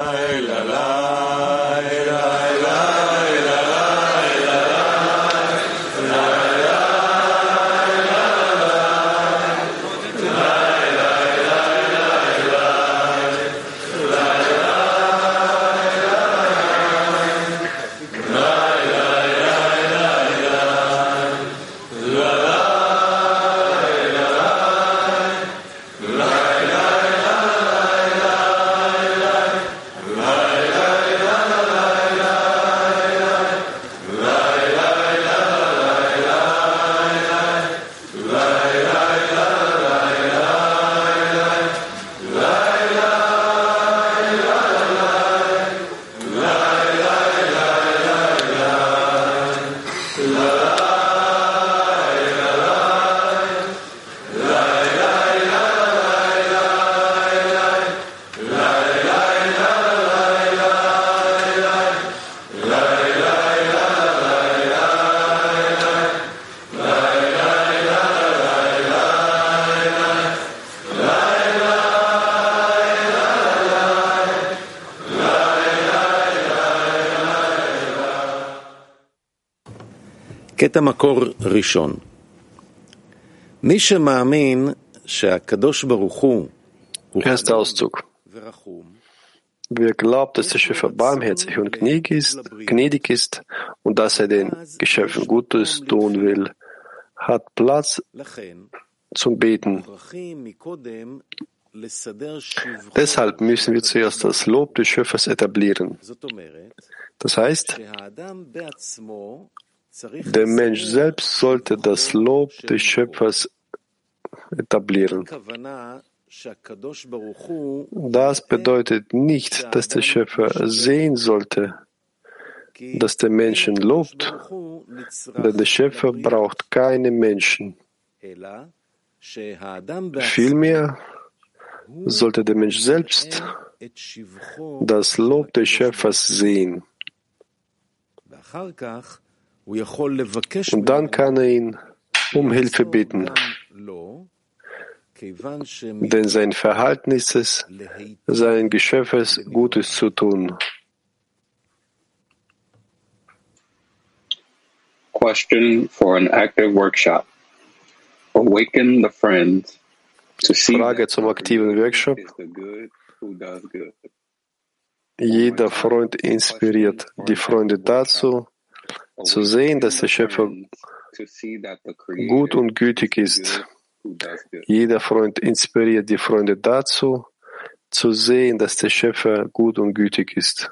la la. קטע מקור ראשון מי שמאמין שהקדוש ברוך הוא Erster Auszug. Wer glaubt, dass der Schöpfer barmherzig und gnädig ist, gnädig ist und dass er den Geschöpfen Gutes tun will, hat Platz zum Beten. Deshalb müssen wir zuerst das Lob des Schöpfers etablieren. Das heißt, der Mensch selbst sollte das Lob des Schöpfers etablieren. Das bedeutet nicht, dass der Schöpfer sehen sollte, dass der Menschen lobt, denn der Schöpfer braucht keine Menschen. Vielmehr sollte der Mensch selbst das Lob des Schöpfers sehen. Und dann kann er ihn um Hilfe bitten. Denn sein Verhalten ist es, seinen Geschöpfes Gutes zu tun. Question for an active workshop. Awaken the friends to see Frage zum aktiven Workshop. Jeder Freund inspiriert die Freunde dazu, zu sehen, dass der Schöpfer gut und gütig ist. Jeder Freund inspiriert die Freunde dazu, zu sehen, dass der Schöpfer gut und gütig ist.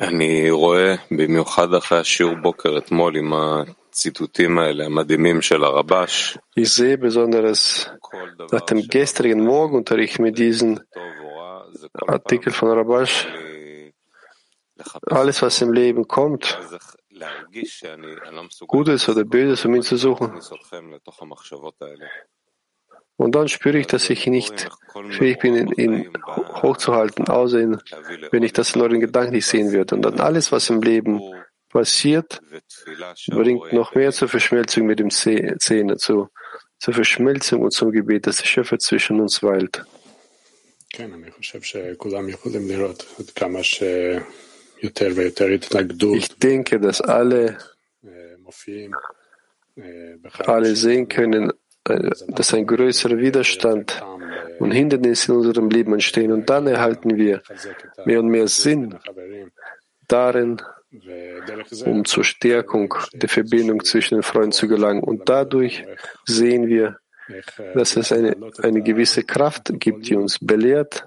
אני רואה במיוחד אחרי השיעור בוקר אתמול עם הציטוטים האלה המדהימים של הרבש. Ich sehe besonders nach dem gestrigen Morgenunterricht mit diesen Artikel von Rabash, alles, was im Leben kommt, Gutes oder Böses, um ihn zu suchen. Und dann spüre ich, dass ich nicht fähig bin, ihn hochzuhalten, außer ihn, wenn ich das in euren Gedanken nicht sehen würde. Und dann alles, was im Leben passiert, bringt noch mehr zur Verschmelzung mit dem Zähne, zu, zur Verschmelzung und zum Gebet, dass der Schöpfer zwischen uns weilt. Ich denke, dass alle, alle sehen können, dass ein größerer Widerstand und Hindernisse in unserem Leben entstehen. Und dann erhalten wir mehr und mehr Sinn darin, um zur Stärkung der Verbindung zwischen den Freunden zu gelangen. Und dadurch sehen wir, dass es eine, eine gewisse Kraft gibt, die uns belehrt,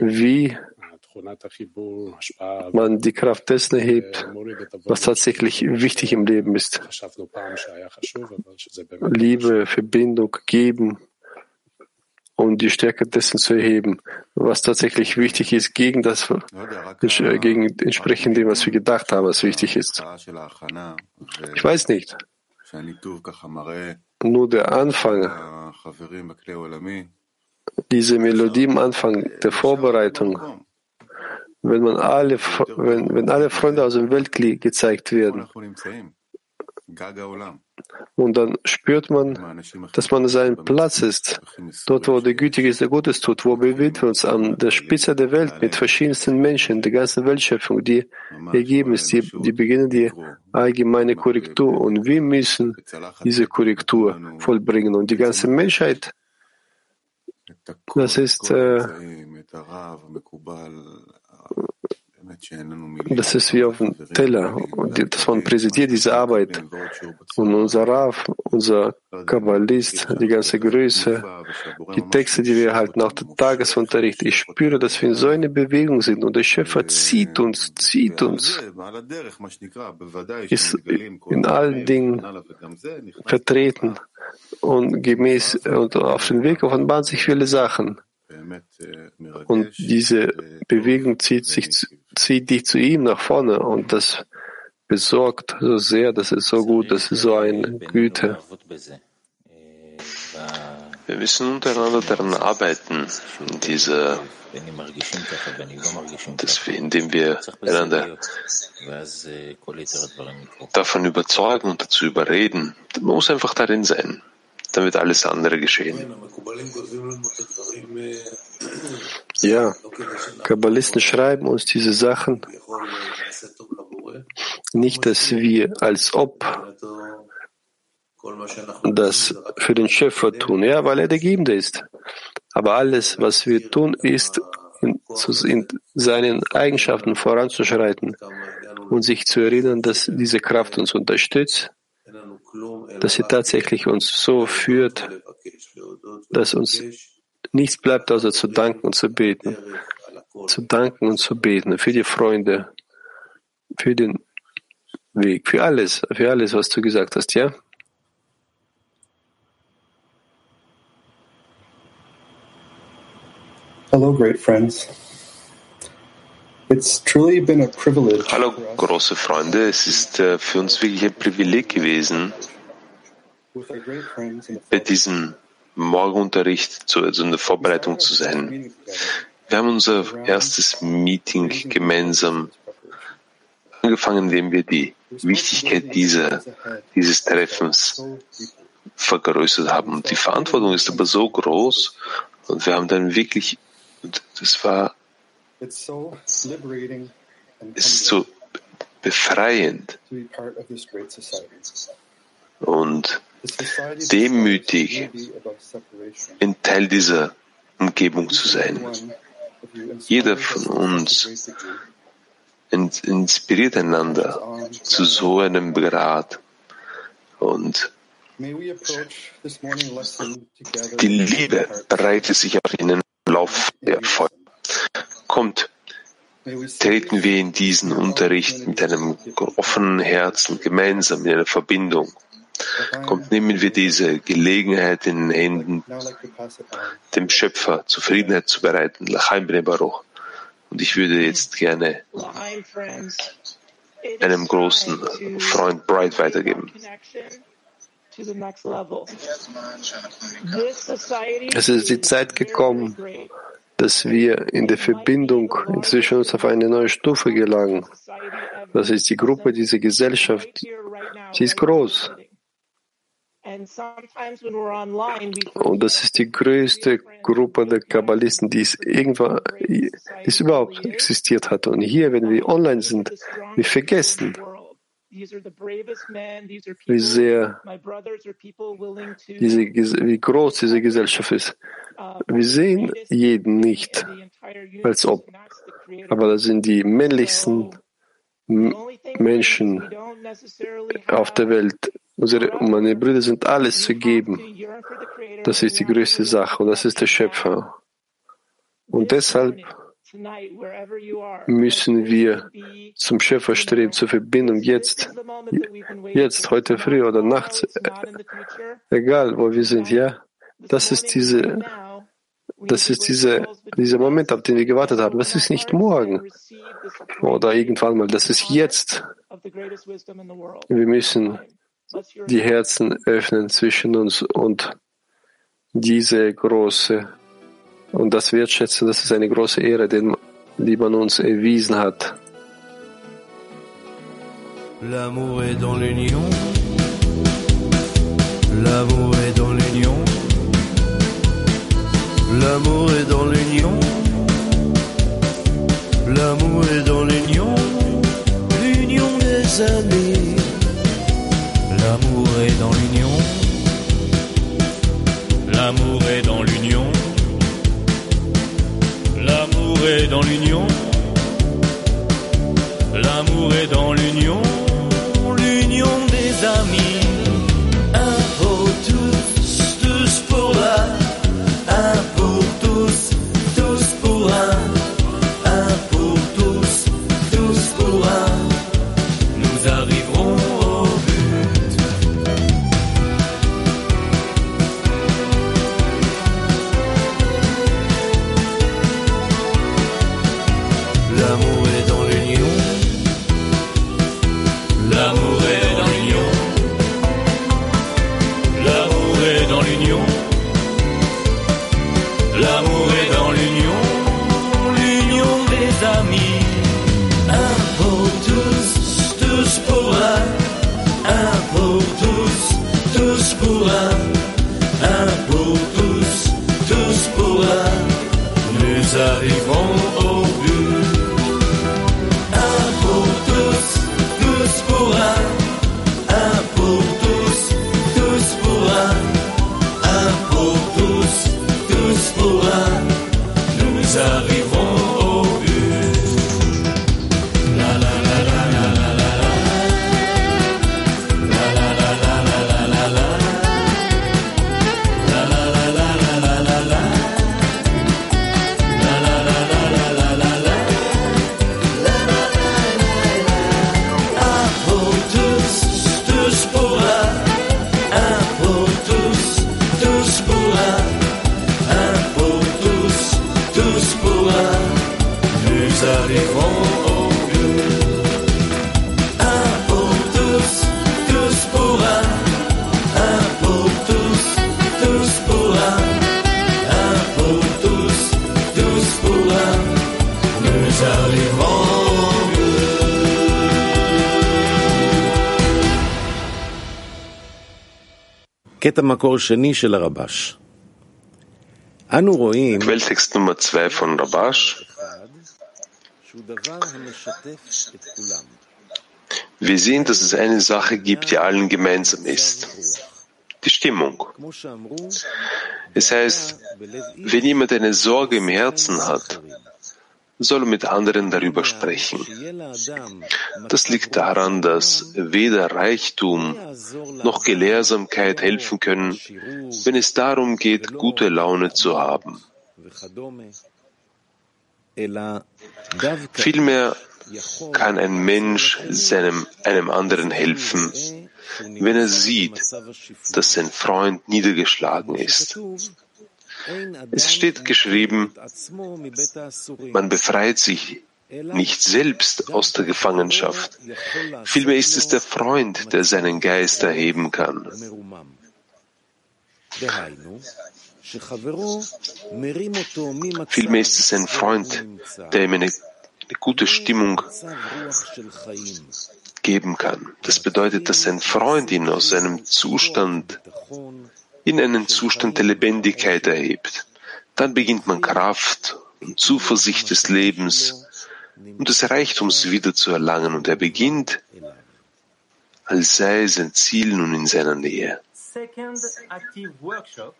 wie man die Kraft dessen erhebt, was tatsächlich wichtig im Leben ist. Liebe, Verbindung, Geben und die Stärke dessen zu erheben, was tatsächlich wichtig ist, gegen das, gegen entsprechend dem, was wir gedacht haben, was wichtig ist. Ich weiß nicht. Nur der Anfang, diese Melodie am Anfang der Vorbereitung, wenn man alle, wenn, wenn alle Freunde aus dem Weltkrieg gezeigt werden, Und dann spürt man, dass man seinen Platz ist. Dort, wo der Gütige der Gutes tut, wo bewegen wir uns an der Spitze der Welt mit verschiedensten Menschen, der ganzen Weltschöpfung, die ergeben ist, die, die beginnen die allgemeine Korrektur. Und wir müssen diese Korrektur vollbringen. Und die ganze Menschheit, das ist, äh, das ist wie auf dem Teller. Und das man präsentiert diese Arbeit. Und unser Rav, unser Kabbalist, die ganze Größe, die Texte, die wir erhalten, auch der Tagesunterricht. Ich spüre, dass wir in so einer Bewegung sind. Und der Schöpfer zieht uns, zieht uns. Ist in allen Dingen vertreten. Und gemäß, und auf dem Weg offenbaren sich viele Sachen. Und diese Bewegung zieht, sich, zieht dich zu ihm nach vorne und das besorgt so sehr, das ist so gut, das ist so eine Güte. Wir müssen untereinander daran arbeiten, diese, dass wir, indem wir einander davon überzeugen und dazu überreden. Man muss einfach darin sein dann wird alles andere geschehen. Ja, Kabbalisten schreiben uns diese Sachen nicht, dass wir als ob das für den Schöpfer tun, ja, weil er der Gebende ist. Aber alles, was wir tun, ist, in, in seinen Eigenschaften voranzuschreiten und sich zu erinnern, dass diese Kraft uns unterstützt dass sie tatsächlich uns so führt, dass uns nichts bleibt, außer zu danken und zu beten. Zu danken und zu beten für die Freunde, für den Weg, für alles, für alles, was du gesagt hast, ja? Hello, great friends. Hallo, große Freunde. Es ist äh, für uns wirklich ein Privileg gewesen, bei diesem Morgenunterricht zu, also Vorbereitung zu sein. Wir haben unser erstes Meeting gemeinsam angefangen, indem wir die Wichtigkeit dieser, dieses Treffens vergrößert haben. Und die Verantwortung ist aber so groß und wir haben dann wirklich, das war es ist so befreiend und demütig, ein Teil dieser Umgebung zu sein. Jeder von uns inspiriert einander zu so einem Grad und die Liebe breitet sich auch in den Lauf der Folge kommt, treten wir in diesen Unterricht mit einem offenen Herzen gemeinsam in einer Verbindung. Kommt, nehmen wir diese Gelegenheit in den Händen, dem Schöpfer Zufriedenheit zu bereiten. Lachaim Bnei Baruch. Und ich würde jetzt gerne einem großen Freund Bright weitergeben. Es ist die Zeit gekommen, dass wir in der Verbindung zwischen uns auf eine neue Stufe gelangen. Das ist die Gruppe, diese Gesellschaft. Sie ist groß. Und das ist die größte Gruppe der Kabbalisten, die es irgendwann, die es überhaupt existiert hat. Und hier, wenn wir online sind, wir vergessen, wie sehr diese, wie groß diese Gesellschaft ist. Wir sehen jeden nicht, als ob. Aber das sind die männlichsten Menschen auf der Welt. Unsere, meine Brüder sind alles zu geben. Das ist die größte Sache und das ist der Schöpfer. Und deshalb müssen wir zum Schöpfer streben, zur Verbindung jetzt, jetzt, heute früh oder nachts, egal wo wir sind, ja. Das ist diese, das ist diese, dieser Moment, auf den wir gewartet haben. Das ist nicht morgen oder irgendwann mal. Das ist jetzt. Wir müssen die Herzen öffnen zwischen uns und diese große und das wertschätzen, das ist eine große Ehre, die man uns erwiesen hat. L'amour est dans l'union. L'amour est dans l'union. L'amour est dans l'union. L'amour est dans l'union. L'union des amis. L'amour est dans l'union. L'amour est dans l'union. L'amour est dans l'union. L'amour est dans l'union. Des Quelltext Nummer 2 von Rabash. Wir sehen, dass es eine Sache gibt, die allen gemeinsam ist. Die Stimmung. Es heißt, wenn jemand eine Sorge im Herzen hat, soll mit anderen darüber sprechen. Das liegt daran, dass weder Reichtum noch Gelehrsamkeit helfen können, wenn es darum geht, gute Laune zu haben. Vielmehr kann ein Mensch seinem, einem anderen helfen, wenn er sieht, dass sein Freund niedergeschlagen ist. Es steht geschrieben, man befreit sich nicht selbst aus der Gefangenschaft. Vielmehr ist es der Freund, der seinen Geist erheben kann. Vielmehr ist es ein Freund, der ihm eine, eine gute Stimmung geben kann. Das bedeutet, dass sein Freund ihn aus einem Zustand in einen Zustand der Lebendigkeit erhebt. Dann beginnt man Kraft und Zuversicht des Lebens und des Reichtums wieder zu erlangen und er beginnt, als sei sein Ziel nun in seiner Nähe. Second active workshop.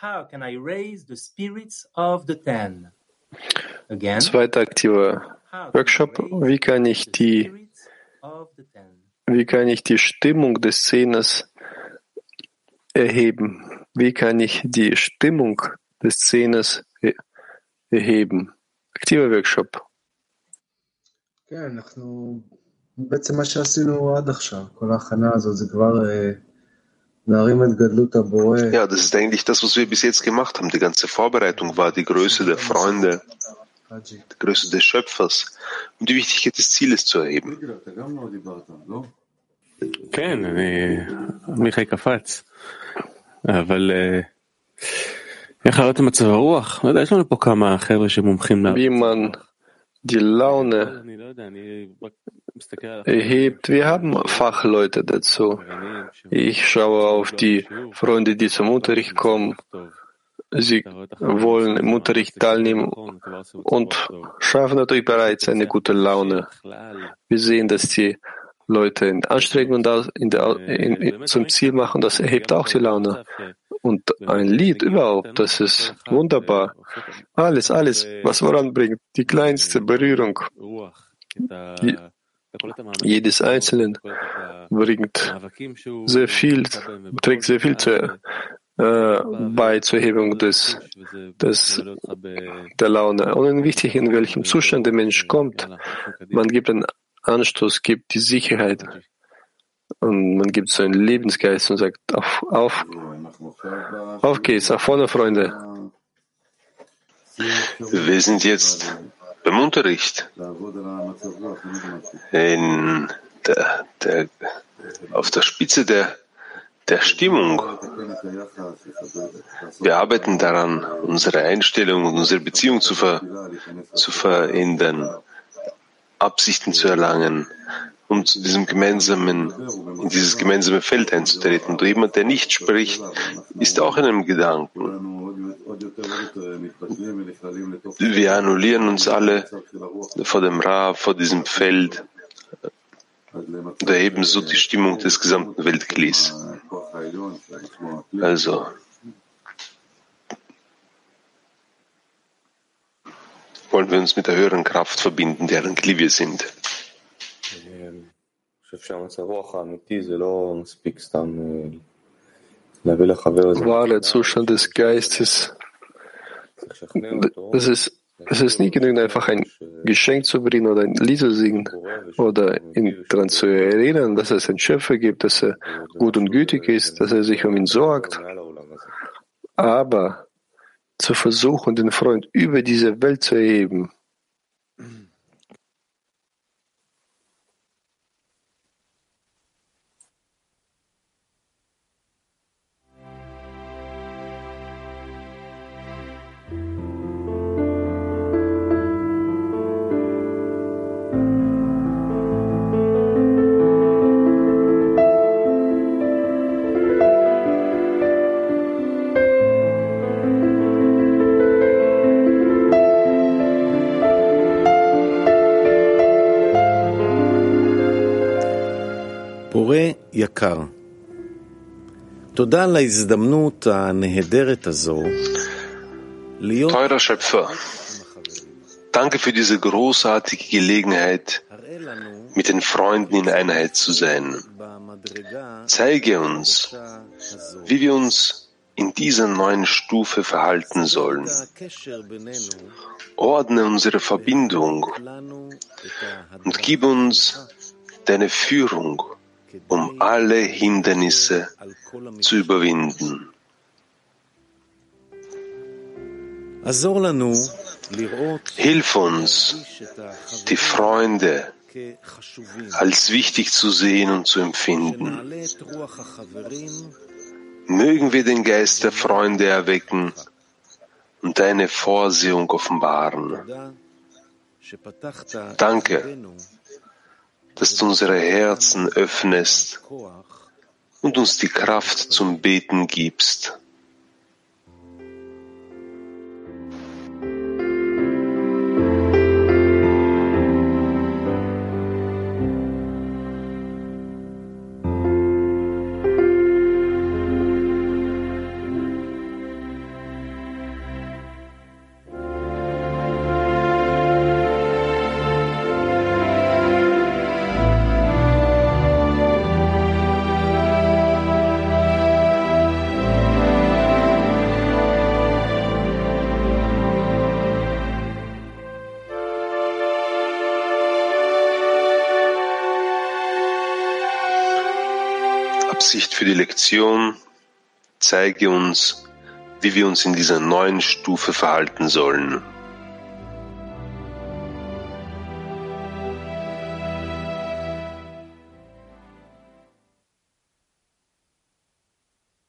How can I raise the spirits of the ten? Again. Zweiter aktiver Workshop. Wie kann ich die, wie kann ich die Stimmung des Zehners erheben? Wie kann ich die Stimmung des Zehners er- erheben? Aktiver Workshop. כן, אנחנו, בעצם מה שעשינו עד עכשיו, כל ההכנה הזאת, זה כבר אה, להרים את גדלות הבורא, Ja, das ist eigentlich das, was wir bis jetzt gemacht haben. Die ganze Vorbereitung war die Größe der Freunde, חאג'י. die Größe des Schöpfers und die Wichtigkeit des Zieles zu erheben. כן, אני... מיכאי קפץ. אבל אה, איך להעלות את מצב הרוח? לא יודע, יש לנו פה כמה חבר'ה שמומחים ל... Wie man die Laune אני לא יודע, אני... hebt. Wir haben Fachleute dazu. Ich schaue auf die Freunde, die zum Unterricht kommen. Sie wollen im Unterricht teilnehmen und schaffen natürlich bereits eine gute Laune. Wir sehen, dass die Leute in Anstrengungen in der, in, in, zum Ziel machen, das erhebt auch die Laune. Und ein Lied überhaupt, das ist wunderbar. Alles, alles, was voranbringt, die kleinste Berührung, jedes Einzelne bringt sehr viel, trägt sehr viel zu, äh, bei zur Erhebung des, des, der Laune. Und wichtig, in welchem Zustand der Mensch kommt. Man gibt einen Anstoß, gibt die Sicherheit. Und man gibt so einen Lebensgeist und sagt, auf, auf, auf geht's, nach vorne, Freunde. Wir sind jetzt beim Unterricht. In der, der, auf der Spitze der, der Stimmung. Wir arbeiten daran, unsere Einstellung und unsere Beziehung zu, ver, zu verändern, Absichten zu erlangen, um zu diesem gemeinsamen, in dieses gemeinsame Feld einzutreten. Und jemand, der nicht spricht, ist auch in einem Gedanken. Wir annullieren uns alle vor dem Ra, vor diesem Feld und erheben so die Stimmung des gesamten Weltglies. Also, wollen wir uns mit der höheren Kraft verbinden, deren Glied wir sind. Wahrer Zustand des Geistes. Das ist, es ist nie genügend, einfach ein Geschenk zu bringen oder ein Lied zu singen oder ihn daran zu erinnern, dass es einen Schöpfer gibt, dass er gut und gütig ist, dass er sich um ihn sorgt. Aber zu versuchen, den Freund über diese Welt zu erheben, יקר, תודה על ההזדמנות הנהדרת הזו להיות Teurer Schöpfer, danke für diese großartige Gelegenheit, mit den Freunden in Einheit zu sein. Zeige uns, wie wir uns in dieser neuen Stufe verhalten sollen. Ordne unsere Verbindung und gib uns deine Führung, um alle Hindernisse zu überwinden. Hilf uns, die Freunde als wichtig zu sehen und zu empfinden. Mögen wir den Geist der Freunde erwecken und deine Vorsehung offenbaren. Danke, dass du unsere Herzen öffnest und uns die Kraft zum Beten gibst. Absicht für die Lektion, zeige uns, wie wir uns in dieser neuen Stufe verhalten sollen.